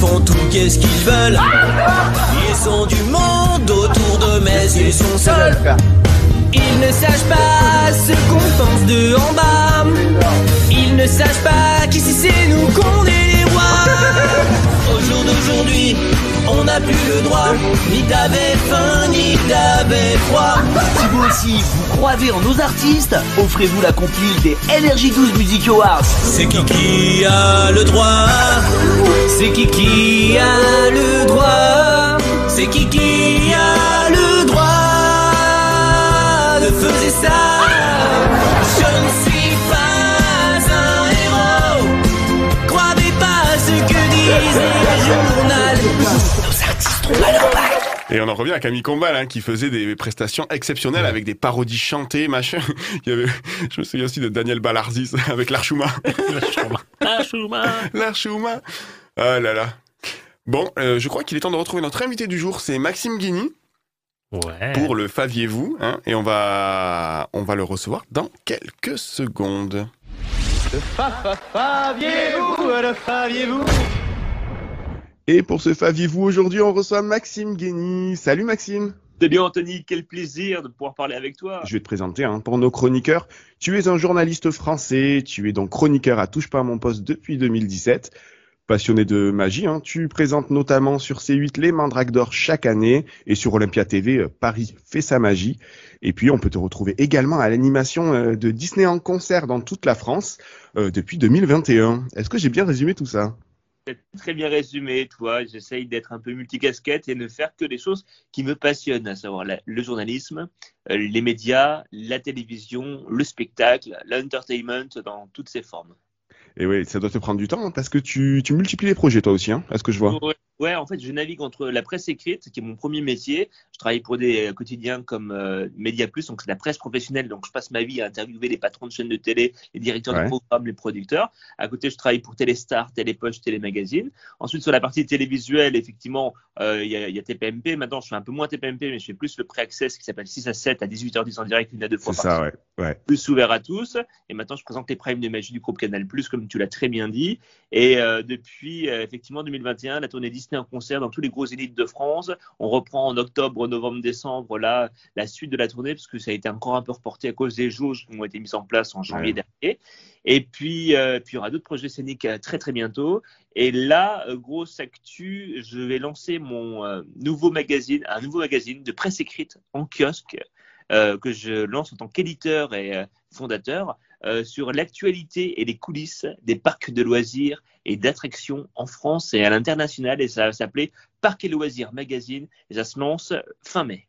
font tout qu'est-ce qu'ils veulent. Ils sont du monde autour de mais ils sont seuls. Ils ne sachent pas ce qu'on pense de en bas. Ils ne sachent pas qu'ici c'est nous qu'on est les rois. Au jour d'aujourd'hui, on n'a plus le droit ni d'avait faim ni d'avait froid. Si vous aussi vous croyez en nos artistes, offrez-vous la compile des NRJ12 Music Awards. C'est qui qui a le droit? C'est qui qui a le droit? C'est qui qui Et on en revient à Camille Combal, hein, qui faisait des prestations exceptionnelles avec des parodies chantées, machin. Il y avait, je me souviens aussi de Daniel Ballarzis avec l'Archouma. L'Archouma. L'Archouma. Ah là là. Bon, euh, je crois qu'il est temps de retrouver notre invité du jour, c'est Maxime Guigny. Ouais. Pour le Faviez-vous, hein, et on va, on va le recevoir dans quelques secondes. Le fa fa faviez-vous, le faviez-vous? Et pour ce Faviez-vous, aujourd'hui, on reçoit Maxime Guigny. Salut Maxime. Salut Anthony, quel plaisir de pouvoir parler avec toi. Je vais te présenter hein, pour nos chroniqueurs. Tu es un journaliste français, tu es donc chroniqueur à Touche pas à mon poste depuis 2017. Passionné de magie, hein, tu présentes notamment sur C8 les Mandrakes d'Or chaque année et sur Olympia TV euh, Paris fait sa magie. Et puis on peut te retrouver également à l'animation euh, de Disney en concert dans toute la France euh, depuis 2021. Est-ce que j'ai bien résumé tout ça? Très bien résumé, toi. J'essaye d'être un peu multicasquette et ne faire que des choses qui me passionnent, à savoir le journalisme, euh, les médias, la télévision, le spectacle, l'entertainment dans toutes ses formes. Et oui, ça doit te prendre du temps hein, parce que tu, tu multiplies les projets toi aussi, hein, à ce que je vois. Ouais, ouais, en fait, je navigue entre la presse écrite, qui est mon premier métier. Je travaille pour des euh, quotidiens comme euh, Media Plus, donc c'est la presse professionnelle. Donc, je passe ma vie à interviewer les patrons de chaînes de télé, les directeurs Ouais. de programmes, les producteurs. À côté, je travaille pour Téléstar, Télépoche, Télémagazine. Ensuite, sur la partie télévisuelle, effectivement, euh, il y, a- il y a TPMP. Maintenant, je fais un peu moins TPMP, mais je fais plus le pré-access qui s'appelle 6 à 7 à 18h10 en direct, une à deux fois C'est par ça, ouais. plus ouvert à tous. Et maintenant, je présente les primes de magie du groupe Canal+, comme tu l'as très bien dit. Et euh, depuis, euh, effectivement, 2021, la tournée Disney en concert dans tous les gros élites de France. On reprend en octobre, novembre, décembre, là, la suite de la tournée, parce que ça a été encore un peu reporté à cause des jauges qui ont été mises en place en janvier Ouais. dernier. Et puis, euh, puis, il y aura d'autres projets scéniques très, très bientôt. Et là, grosse actu, je vais lancer mon nouveau magazine, un nouveau magazine de presse écrite en kiosque que je lance en tant qu'éditeur et fondateur euh, sur l'actualité et les coulisses des parcs de loisirs et d'attractions en France et à l'international. Et ça va s'appeler Parcs et Loisirs Magazine. Et ça se lance fin mai.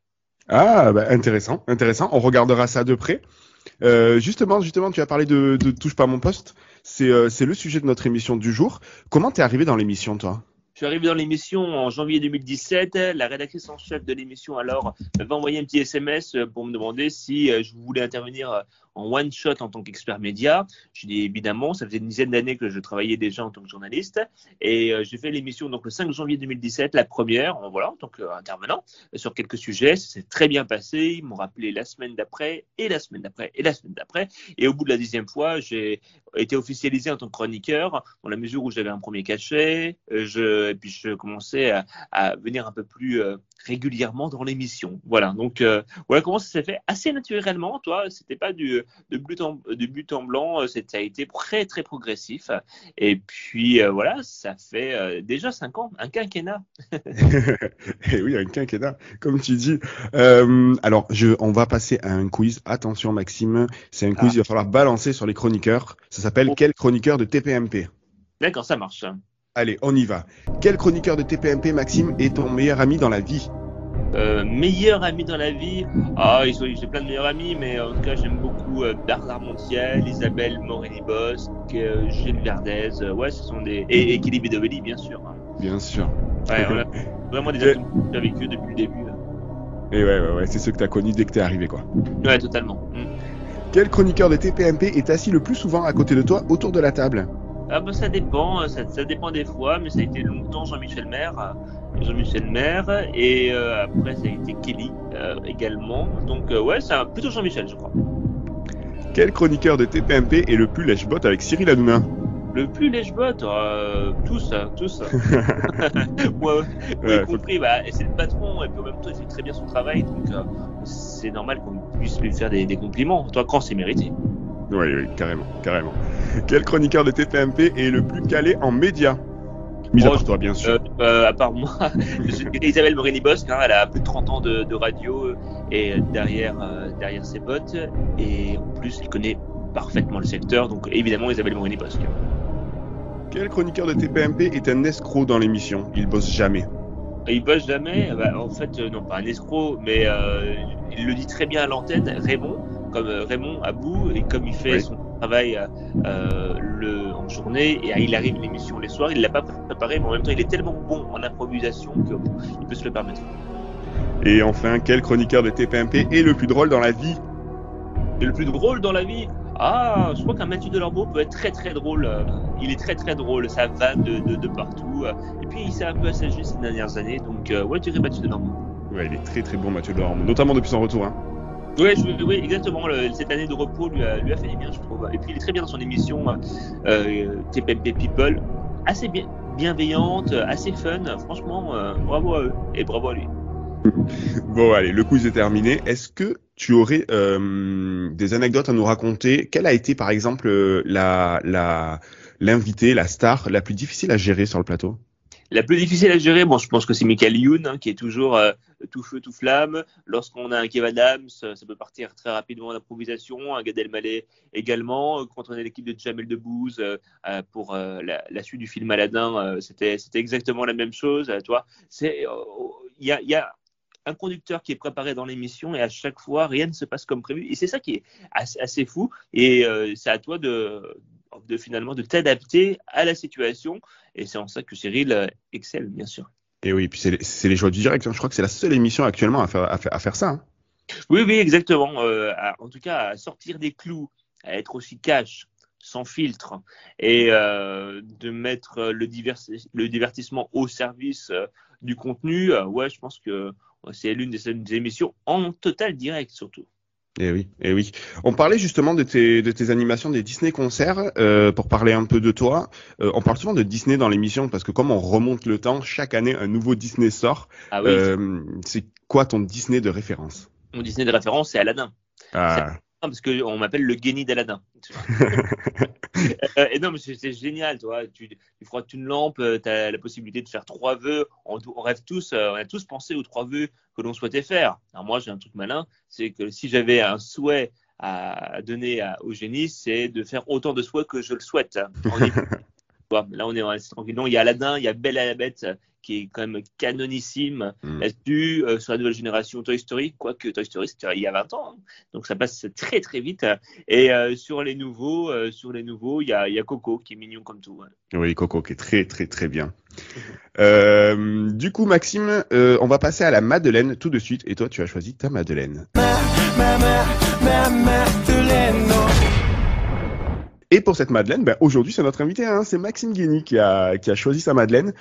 Ah, bah, intéressant, intéressant. On regardera ça de près. Euh, justement, justement, tu as parlé de, Touche pas à mon poste. C'est euh, c'est le sujet de notre émission du jour. Comment t'es arrivé dans l'émission, toi? Suis arrivé dans l'émission en janvier 2017. La rédactrice en chef de l'émission alors m'avait envoyé un petit SMS pour me demander si euh, je voulais intervenir euh, en one shot en tant qu'expert média. J'ai dit évidemment, ça faisait une dizaine d'années que je travaillais déjà en tant que journaliste et euh, j'ai fait l'émission donc le 5 janvier 2017, la première, en, voilà, en tant qu'intervenant euh, sur quelques sujets. Ça s'est très bien passé. Ils m'ont rappelé la semaine d'après et la semaine d'après et la semaine d'après. Et au bout de la dixième fois, j'ai été officialisé en tant que chroniqueur dans la mesure où j'avais un premier cachet. euh, et puis je commençais à, à venir un peu plus euh, régulièrement dans l'émission. Voilà. Donc euh, voilà comment ça s'est fait assez naturellement. Toi, c'était pas du de but en de but en blanc. euh, Ça a été très très progressif. Et puis euh, voilà, ça fait euh, déjà cinq ans, un quinquennat. Eh oui, un quinquennat, comme tu dis. Alors, je, on va passer à un quiz. Attention, Maxime, c'est un quiz. Ah. Il va falloir balancer sur les chroniqueurs. Ça s'appelle Quel chroniqueur de TPMP D'accord, ça marche. Allez, on y va. Quel chroniqueur de TPMP, Maxime, est ton meilleur ami dans la vie? Euh, meilleur ami dans la vie? Ah, j'ai plein de meilleurs amis, mais en tout cas, j'aime beaucoup euh, Bernard Montiel, Isabelle Morelli-Bosque, euh, Gilles Verdez. euh, ouais, ce sont des. Et, et Kelly Bedovelli, bien sûr. hein. Bien sûr. Ouais, on a vraiment des atomes crochus avec eux depuis le début. hein. Et ouais, ouais, ouais, c'est ceux que t'as connus dès que t'es arrivé, quoi. Ouais, totalement. Mm. Quel chroniqueur de TPMP est assis le plus souvent à côté de toi autour de la table? Ah bah ça dépend, euh, ça, ça dépend des fois, mais ça a été longtemps Jean-Michel Maire, euh, Jean-Michel Maire, et euh, après ça a été Kelly euh, également. Donc euh, ouais, c'est plutôt Jean-Michel, je crois. Quel chroniqueur de TPMP est le plus lèche-botte avec Cyril Hanouna? Le plus lèche-botte, euh, tous, hein, tous. Moi, Ouais, y compris, bah, c'est le patron, et puis en même temps, il fait très bien son travail, donc c'est normal qu'on puisse lui faire des, des compliments. Toi, quand c'est mérité. Oui, oui, carrément, carrément. Quel chroniqueur de TPMP est le plus calé en médias Mis à part toi, bien sûr. Euh, euh, à part moi, Isabelle Morini-Bosque, hein, elle a plus de 30 ans de, de radio euh, et derrière, euh, derrière ses bottes. Et en plus, elle connaît parfaitement le secteur, donc évidemment Isabelle Morini-Bosque. Quel chroniqueur de TPMP est un escroc dans l'émission? Il bosse jamais. Et il bosse jamais, bah, en fait, non pas un escroc, mais il le dit très bien à l'antenne, Raymond, comme Raymond à bout, et comme il fait Oui. son travail euh, le, en journée, et euh, il arrive l'émission les soirs, il l'a pas préparé, mais en même temps, il est tellement bon en improvisation qu'il peut se le permettre. Et enfin, quel chroniqueur de TPMP est le plus drôle dans la vie? Et le plus drôle dans la vie? Ah, je crois qu'un Mathieu Delormeau peut être très très drôle. euh, Il est très très drôle, ça va de, de, de partout. euh, Et puis il s'est un peu assagi ces dernières années, donc euh, ouais, tu dirais Mathieu Delormeau. Ouais, il est très très bon, Mathieu Delorme, notamment depuis son retour. Hein. Ouais, je- oui, exactement. le- cette année de repos lui a, lui a fait du bien, je trouve. Et puis il est très bien dans son émission euh, euh, TPMP People, assez bien, bienveillante, euh, assez fun. Franchement, euh, bravo à eux et bravo à lui. Bon, allez, le quiz est terminé. Est-ce que tu aurais euh, des anecdotes à nous raconter? Quelle a été, par exemple, euh, la la l'invité, la star la plus difficile à gérer sur le plateau? La plus difficile à gérer, bon, je pense que c'est Michael Youn, hein, qui est toujours euh, tout feu, tout flamme. Lorsqu'on a un Kev Adams, euh, ça peut partir très rapidement en improvisation. Un Gad Elmaleh également. Euh, Quand on a l'équipe de Jamel Debbouze euh, euh, pour euh, la, suite du film Aladdin, euh, c'était exactement la même chose. euh, toi, euh, il y a, un conducteur qui est préparé dans l'émission et à chaque fois rien ne se passe comme prévu. Et c'est ça qui est assez, fou. Et euh, c'est à toi de, de finalement de t'adapter à la situation. Et c'est en ça que Cyril euh, excelle, bien sûr. Et oui, puis c'est les- les du direct. hein. Je crois que c'est la seule émission actuellement à faire, ça. hein. Oui, oui, exactement. Euh, en tout cas, à sortir des clous, à être aussi cash, sans filtre, et euh, de mettre le, divertissement au service euh, du contenu, ouais, je pense que c'est l'une des émissions en total direct, surtout. Et oui, et oui. On parlait justement de tes, de tes animations des Disney concerts. euh, pour parler un peu de toi, euh, on parle souvent de Disney dans l'émission parce que comme on remonte le temps, chaque année un nouveau Disney sort. Ah oui. Euh, c'est quoi ton Disney de référence? Mon Disney de référence, c'est Aladdin. Ah, parce qu'on m'appelle le génie d'Aladin. Euh, et non, mais c'est génial, toi. Tu, tu frottes une lampe, tu as la possibilité de faire trois vœux. On, on rêve tous, euh, on a tous pensé aux trois vœux que l'on souhaitait faire. Alors moi, j'ai un truc malin, c'est que si j'avais un souhait à donner à- au génie, c'est de faire autant de souhaits que je le souhaite. Là, on est tranquille. Non, il y a Aladdin, il y a Belle à la Bête, euh, qui est quand même canonissime là-dessus. Euh, sur la nouvelle génération Toy Story, quoique Toy Story, c'était il y a 20 ans. hein. Donc ça passe très très vite. Et euh, sur les nouveaux, euh, sur les nouveaux, il y a, il y a Coco qui est mignon comme tout. hein. oui, Coco qui est très très très bien. Du coup, Maxime, on va passer à la Madeleine tout de suite. Et toi, tu as choisi ta Madeleine. Et pour cette Madeleine, ben, aujourd'hui, c'est notre invité, hein, c'est Maxime Guény qui a, qui a choisi sa Madeleine.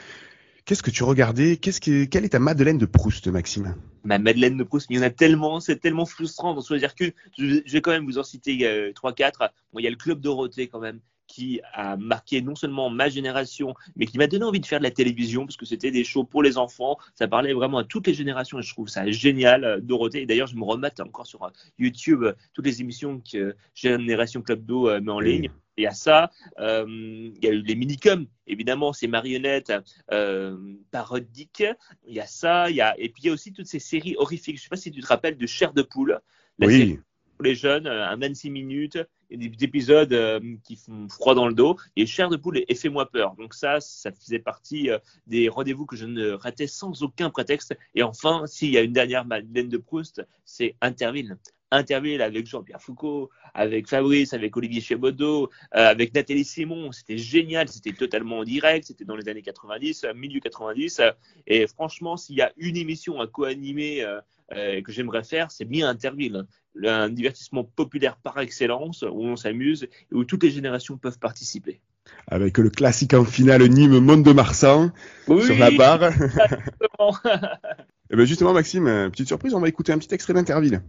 Qu'est-ce que tu regardais? Qu'est-ce que, Quelle est ta Madeleine de Proust, Maxime? Ma Madeleine de Proust, il y en a tellement, c'est tellement frustrant d'en choisir qu'une. Je, vais quand même vous en citer euh, trois, quatre. Bon, il y a le Club Dorothée quand même, qui a marqué non seulement ma génération, mais qui m'a donné envie de faire de la télévision, parce que c'était des shows pour les enfants. Ça parlait vraiment à toutes les générations, et je trouve ça génial, euh, Dorothée. Et d'ailleurs, je me remette encore sur euh, YouTube euh, toutes les émissions que Génération Club d'eau met en ligne. Il y a ça, euh, il y a eu les minicums, évidemment, ces marionnettes euh, parodiques. Il y a ça, il y a... et puis il y a aussi toutes ces séries horrifiques. Je ne sais pas si tu te rappelles de Chair de poule, la Oui. série pour les jeunes, un 26 minutes, des épisodes euh, qui font froid dans le dos, et Chair de poule et, Fais-moi peur. Donc ça, ça faisait partie euh, des rendez-vous que je ne ratais sans aucun prétexte. Et enfin, s'il y a une dernière Madeleine de Proust, c'est Interville. Interville avec Jean-Pierre Foucault, avec Fabrice, avec Olivier Chebaudot, euh, avec Nathalie Simon. C'était génial, c'était totalement en direct, c'était dans les années 90, euh, milieu 90. euh, et franchement, s'il y a une émission à co-animer que j'aimerais faire, c'est bien Interville. Un divertissement populaire par excellence, où on s'amuse et où toutes les générations peuvent participer. Avec le classique en finale Nîmes Monde de Marsan Oui, sur la barre. exactement. Et ben justement, Maxime, petite surprise, on va écouter un petit extrait d'Interville.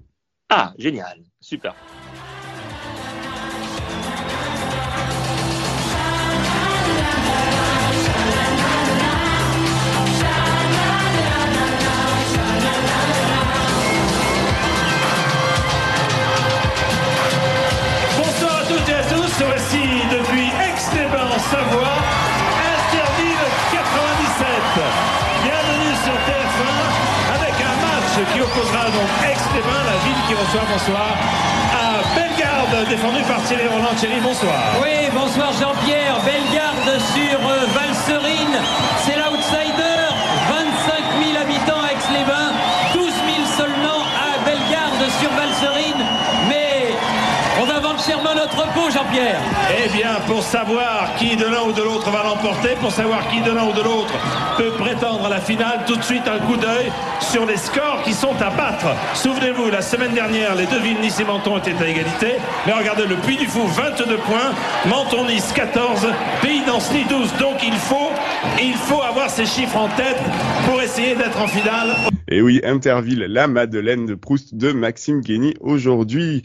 ah, génial, super. Opposera donc Aix-les-Bains, la ville qui reçoit bonsoir, à Bellegarde, défendu par Thierry Roland. Thierry, bonsoir. Oui, bonsoir Jean-Pierre. Bellegarde sur euh, Valserine. C'est l'outsider. 25 000 habitants à Aix-les-Bains. 12 000 seulement à Bellegarde sur Valserine. Mais on va vendre chèrement notre peau, Jean-Pierre. Eh bien, pour savoir qui de l'un ou de l'autre va l'emporter, pour savoir qui de l'un ou de l'autre peut prétendre à la finale, tout de suite un coup d'œil sur les scores qui sont à battre. Souvenez-vous, la semaine dernière, les deux villes Nice et Menton étaient à égalité. Mais regardez, le Puy du Fou, 22 points, Menton-Nice, 14, Pays d'Ancenis, 12. Donc il faut, il faut avoir ces chiffres en tête pour essayer d'être en finale. Et oui, Interville, la Madeleine de Proust de Maxime Guény aujourd'hui.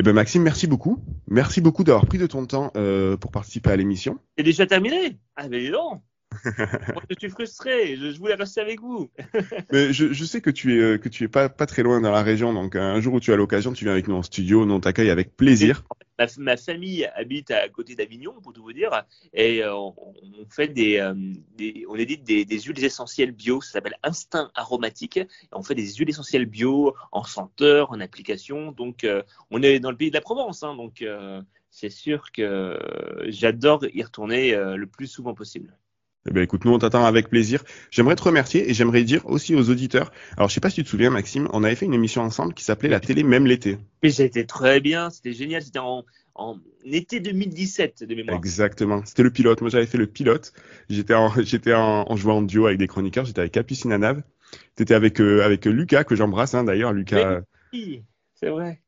Eh ben Maxime, merci beaucoup. Merci beaucoup d'avoir pris de ton temps euh, pour participer à l'émission. C'est déjà terminé Ah, mais non Moi, Je suis frustré, je, je voulais rester avec vous. Mais je, je sais que tu es euh, que tu es pas pas très loin dans la région, donc euh, un jour où tu as l'occasion, tu viens avec nous en studio, nous on t'accueille avec plaisir. Ma, ma famille habite à côté d'Avignon, pour tout vous dire, et euh, on, on fait des, des- on édite des, des huiles essentielles bio, ça s'appelle Instinct Aromatique. Et on fait des huiles essentielles bio en senteur, en application. Donc, on est dans le pays de la Provence, hein, donc c'est sûr que j'adore y retourner le plus souvent possible. Eh ben écoute, nous on t'attend avec plaisir. J'aimerais te remercier et j'aimerais dire aussi aux auditeurs. Alors je sais pas si tu te souviens Maxime, on avait fait une émission ensemble qui s'appelait La télé même l'été. Mais c'était très bien, c'était génial, c'était en, en été 2017 de mémoire. Exactement. C'était le pilote. Moi, j'avais fait le pilote. J'étais en, j'étais en, en jouant en duo avec des chroniqueurs. J'étais avec Capucine Nave. T'étais avec, euh, avec Lucas, que j'embrasse, hein, d'ailleurs, Lucas. Oui, c'est vrai.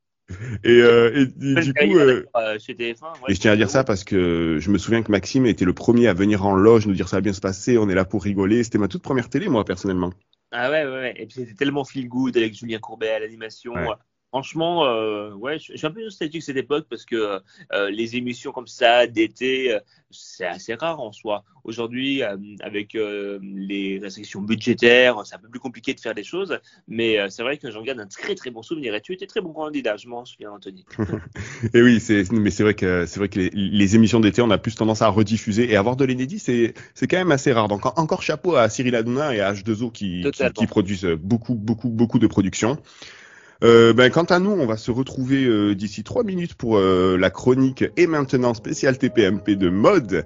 Et, euh, et, et du coup, euh, Euh, chez TF1, ouais. et je tiens à dire ça parce que je me souviens que Maxime était le premier à venir en loge, nous dire ça va bien se passer, on est là pour rigoler. C'était ma toute première télé, moi, personnellement. Ah ouais, ouais, ouais. Et puis c'était tellement feel good avec Julien Courbet à l'animation. Ouais. Franchement, euh, ouais, je je suis un peu nostalgique cette époque parce que euh, les émissions comme ça d'été, euh, c'est assez rare en soi. Aujourd'hui, euh, avec euh, les restrictions budgétaires, c'est un peu plus compliqué de faire des choses, mais euh, c'est vrai que j'en garde un très très bon souvenir. Et tu étais très bon candidat, je m'en souviens, Anthony. Et oui, c'est, mais c'est vrai que c'est vrai que les, les émissions d'été, on a plus tendance à rediffuser et avoir de l'inédit, c'est, c'est quand même assez rare. Donc en- encore chapeau à Cyril Hanouna et à H2O qui, qui, qui produisent beaucoup, beaucoup, beaucoup de productions. Euh, ben, quant à nous, on va se retrouver euh, d'ici trois minutes pour euh, la chronique et maintenant spécial TPMP de mode.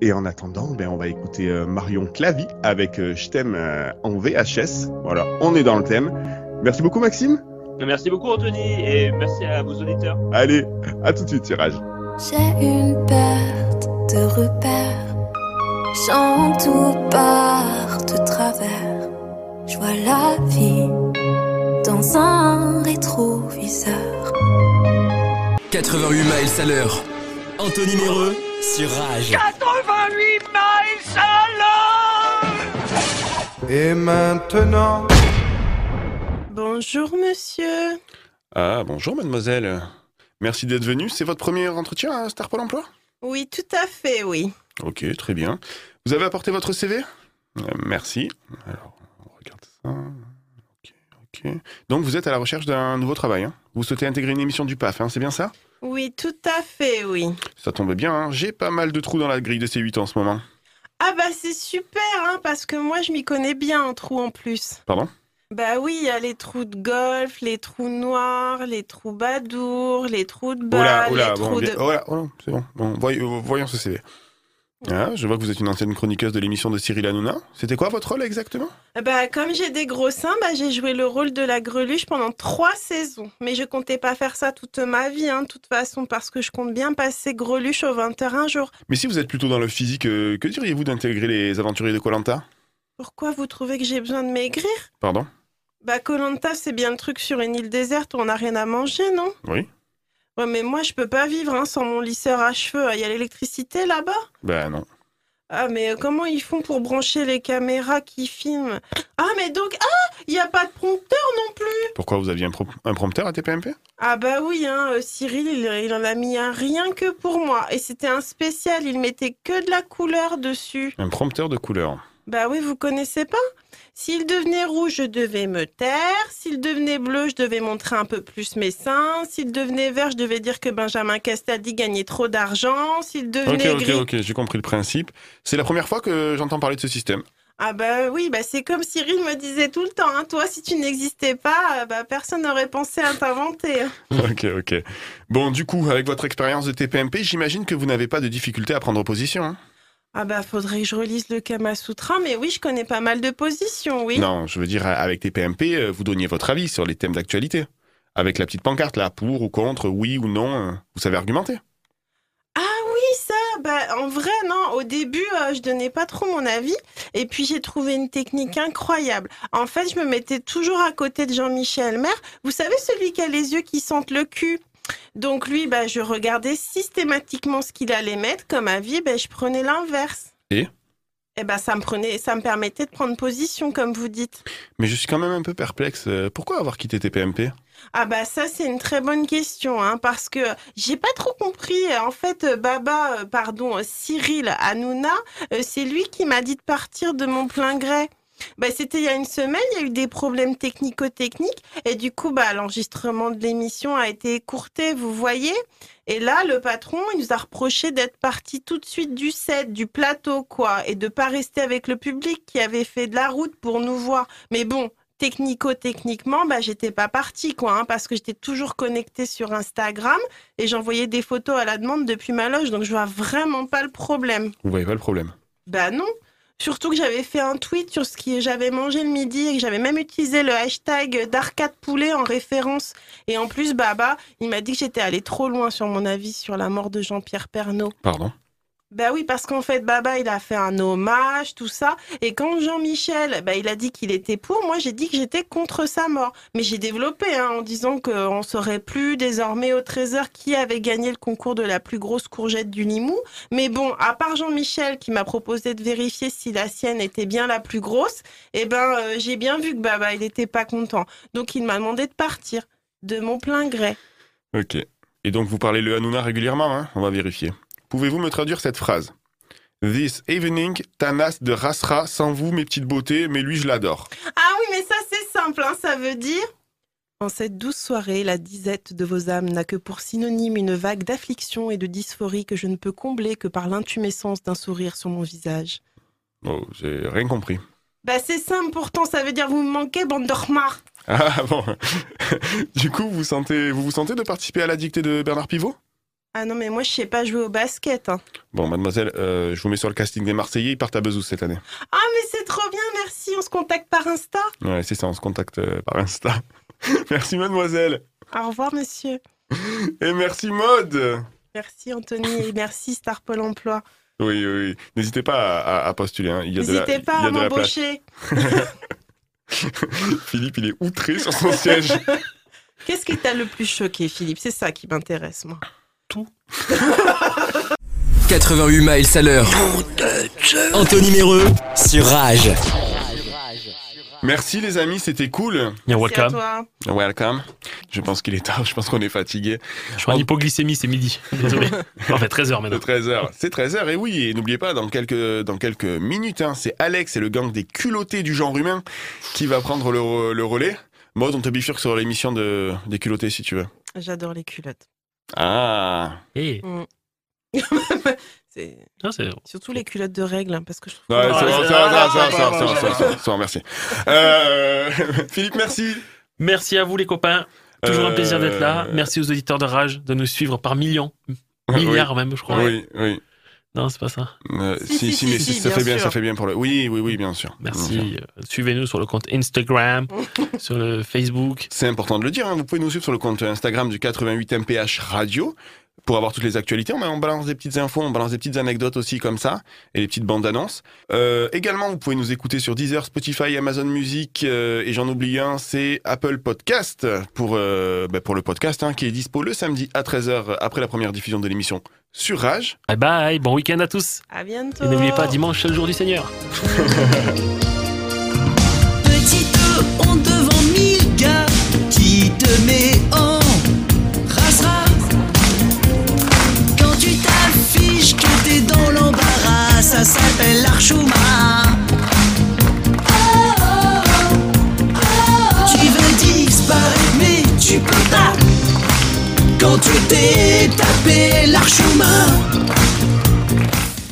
Et en attendant, ben, on va écouter euh, Marion Clavy avec euh, Je t'aime euh, en VHS. Voilà, on est dans le thème. Merci beaucoup Maxime. Merci beaucoup, Anthony, et merci à vos auditeurs. Allez, à tout de suite, tirage. J'ai une perte de repère. Tout part de travers. Je vois la vie dans un rétroviseur. 88 miles à l'heure. Anthony Méreux sur Rage. 88 miles à l'heure Et maintenant Bonjour monsieur. Ah, bonjour mademoiselle. Merci d'être venue. C'est votre premier entretien à Star Pôle Emploi? Oui, tout à fait, oui. Ok, très bien. Vous avez apporté votre CV Euh, Merci. Alors, on regarde ça. Ok. Donc, vous êtes à la recherche d'un nouveau travail. hein vous souhaitez intégrer une émission du PAF, hein, c'est bien ça? Oui, tout à fait, oui. Ça tombe bien, hein, j'ai pas mal de trous dans la grille de C8 en ce moment. Ah bah c'est super, hein, parce que moi je m'y connais bien en trous en plus. Pardon? Bah oui, il y a les trous de golf, les trous noirs, les trous badours, les trous de oula, les bon, trous de... oh là, oh là, c'est bon. bon voy- euh, voyons ce CV. Ah, je vois que vous êtes une ancienne chroniqueuse de l'émission de Cyril Hanouna. C'était quoi votre rôle exactement? Bah comme j'ai des gros seins, bah j'ai joué le rôle de la greluche pendant trois saisons. Mais je comptais pas faire ça toute ma vie, hein, de toute façon, parce que je compte bien passer greluche au 20h un jour. Mais si vous êtes plutôt dans le physique, euh, que diriez-vous d'intégrer les aventuriers de Colanta Pourquoi vous trouvez que j'ai besoin de maigrir? Pardon? Bah Colanta, c'est bien le truc sur une île déserte où on n'a rien à manger, non? Oui Ouais, mais moi je peux pas vivre hein, sans mon lisseur à cheveux. Il y a l'électricité là-bas? Ben non. Ah, mais euh, comment ils font pour brancher les caméras qui filment? Ah, mais donc, ah, il n'y a pas de prompteur non plus Pourquoi vous aviez un, pro- un prompteur à TPMP Ah bah oui, hein, euh, Cyril, il, il en a mis un rien que pour moi. Et c'était un spécial, il mettait que de la couleur dessus. Un prompteur de couleur. Bah oui, vous connaissez pas S'il devenait rouge, je devais me taire. S'il devenait bleu, je devais montrer un peu plus mes seins. S'il devenait vert, je devais dire que Benjamin Castaldi gagnait trop d'argent. S'il Ok, devenait ok, gris... ok, j'ai compris le principe. C'est la première fois que j'entends parler de ce système. Ah bah oui, bah c'est comme Cyril me disait tout le temps. hein. Toi, si tu n'existais pas, euh, bah personne n'aurait pensé à t'inventer. hein. Ok, ok. Bon, du coup, avec votre expérience de TPMP, j'imagine que vous n'avez pas de difficulté à prendre position. hein Ah bah faudrait que je relise le Kama Sutra, mais oui, je connais pas mal de positions, oui. Non, je veux dire, avec TPMP, euh, vous donniez votre avis sur les thèmes d'actualité. Avec la petite pancarte là, pour ou contre, oui ou non, euh, vous savez argumenter. Ah oui, ça, bah en vrai, non, au début, euh, je donnais pas trop mon avis, et puis j'ai trouvé une technique incroyable. En fait, je me mettais toujours à côté de Jean-Michel Maire. Vous savez, celui qui a les yeux qui sentent le cul? Donc lui, bah, je regardais systématiquement ce qu'il allait mettre comme avis, bah, je prenais l'inverse. Et Et ben ça me prenait, ça me permettait de prendre position, comme vous dites. Mais je suis quand même un peu perplexe. euh, Pourquoi avoir quitté TPMP Ah bah ça c'est une très bonne question hein, parce que j'ai pas trop compris en fait euh, Baba euh, pardon Cyril Hanouna c'est lui qui m'a dit de partir de mon plein gré. Bah, c'était il y a une semaine, il y a eu des problèmes technico-techniques et du coup bah l'enregistrement de l'émission a été écourté, vous voyez. Et là le patron, il nous a reproché d'être parti tout de suite du set, du plateau quoi et de pas rester avec le public qui avait fait de la route pour nous voir. Mais bon, technico-techniquement, bah, j'étais pas partie, quoi, hein, parce que j'étais toujours connectée sur Instagram et j'envoyais des photos à la demande depuis ma loge, donc je vois vraiment pas le problème. Vous voyez pas le problème? Bah non. Surtout que j'avais fait un tweet sur ce que j'avais mangé le midi et que j'avais même utilisé le hashtag d'arcade poulet en référence. Et en plus, Baba, il m'a dit que j'étais allée trop loin sur mon avis sur la mort de Jean-Pierre Pernaud. Pardon? Bah oui, parce qu'en fait, Baba, il a fait un hommage, tout ça. Et quand Jean-Michel, bah, il a dit qu'il était pour, moi, j'ai dit que j'étais contre sa mort. Mais j'ai développé hein, en disant qu'on ne saurait plus désormais au trésor qui avait gagné le concours de la plus grosse courgette du Limou. Mais bon, à part Jean-Michel qui m'a proposé de vérifier si la sienne était bien la plus grosse, eh ben, euh, j'ai bien vu que Baba, il n'était pas content. Donc, il m'a demandé de partir de mon plein gré. Ok. Et donc vous parlez le Hanouna régulièrement, hein? On va vérifier. Pouvez-vous me traduire cette phrase? This evening, Tanas de Rasra, sans vous mes petites beautés, mais lui je l'adore. Ah oui, mais ça c'est simple, hein, ça veut dire... En cette douce soirée, la disette de vos âmes n'a que pour synonyme une vague d'affliction et de dysphorie que je ne peux combler que par l'intumescence d'un sourire sur mon visage. Oh, j'ai rien compris. Bah c'est simple pourtant, ça veut dire vous me manquez, bande de remarques. Ah bon Du coup, vous sentez, vous vous sentez de participer à la dictée de Bernard Pivot? Ah non mais moi je sais pas jouer au basket. hein. Bon, mademoiselle, euh, je vous mets sur le casting des Marseillais, ils partent à Bezous cette année. Ah mais c'est trop bien, merci, on se contacte par Insta. Ouais, c'est ça, on se contacte euh, par Insta. merci mademoiselle. Au revoir monsieur. Et merci Maude. Merci Anthony et merci Star Pôle Emploi. Oui, oui, oui. N'hésitez pas à, à- à postuler. hein. N'hésitez pas il y a à m'embaucher. Philippe, il est outré sur son siège. Qu'est-ce qui t'a le plus choqué Philippe? C'est ça qui m'intéresse moi. 88 miles à l'heure. Anthony Méreux sur Rage. Merci les amis, c'était cool. You're Merci à welcome. toi. Welcome. Je pense qu'il est tard, je pense qu'on est fatigué. Je suis en hypoglycémie, c'est midi. Désolé. Enfin, 13h maintenant. 13h. C'est 13h, et oui, et n'oubliez pas, dans quelques, dans quelques minutes, hein, c'est Alex et le gang des culottés du genre humain qui va prendre le, re- le relais. Mode, on te bifurque sur l'émission de, des culottés si tu veux. J'adore les culottes. Ah. Mm. C'est Ah, c'est surtout les culottes de règles hein, parce que je trouve Ouais, que- c'est bon, ça va, ça va, ça va, ça va, ça va, ça va, ça va, merci. Euh, Philippe, merci. Merci à vous les copains. Toujours un plaisir d'être là. Euh, Merci aux auditeurs de Rage de nous suivre par millions. Oui. Milliards même, je crois. Oui, oui. Non, c'est pas ça. Euh, Si, si, si, si, mais si, ça bien fait bien, sûr. ça fait bien pour le. Oui, oui, oui, bien sûr. Bien sûr. Merci. Euh, Suivez-nous sur le compte Instagram, sur le Facebook. C'est important de le dire. hein. Vous pouvez nous suivre sur le compte Instagram du 88 MPH Radio pour avoir toutes les actualités. On, balance des petites infos, on balance des petites anecdotes aussi comme ça et des petites bandes annonces. Euh, également, vous pouvez nous écouter sur Deezer, Spotify, Amazon Music euh, et j'en oublie un, c'est Apple Podcast pour euh, bah, pour le podcast hein, qui est dispo le samedi à 13h après la première diffusion de l'émission sur Rage. Bye bye. Bon week-end à tous. À bientôt. Et n'oubliez pas, dimanche, c'est le jour du Seigneur. Petite honte devant mille gars qui te met en ça s'appelle l'archouma. Tu veux disparaître, mais tu peux pas. Quand tu t'es tapé l'archouma.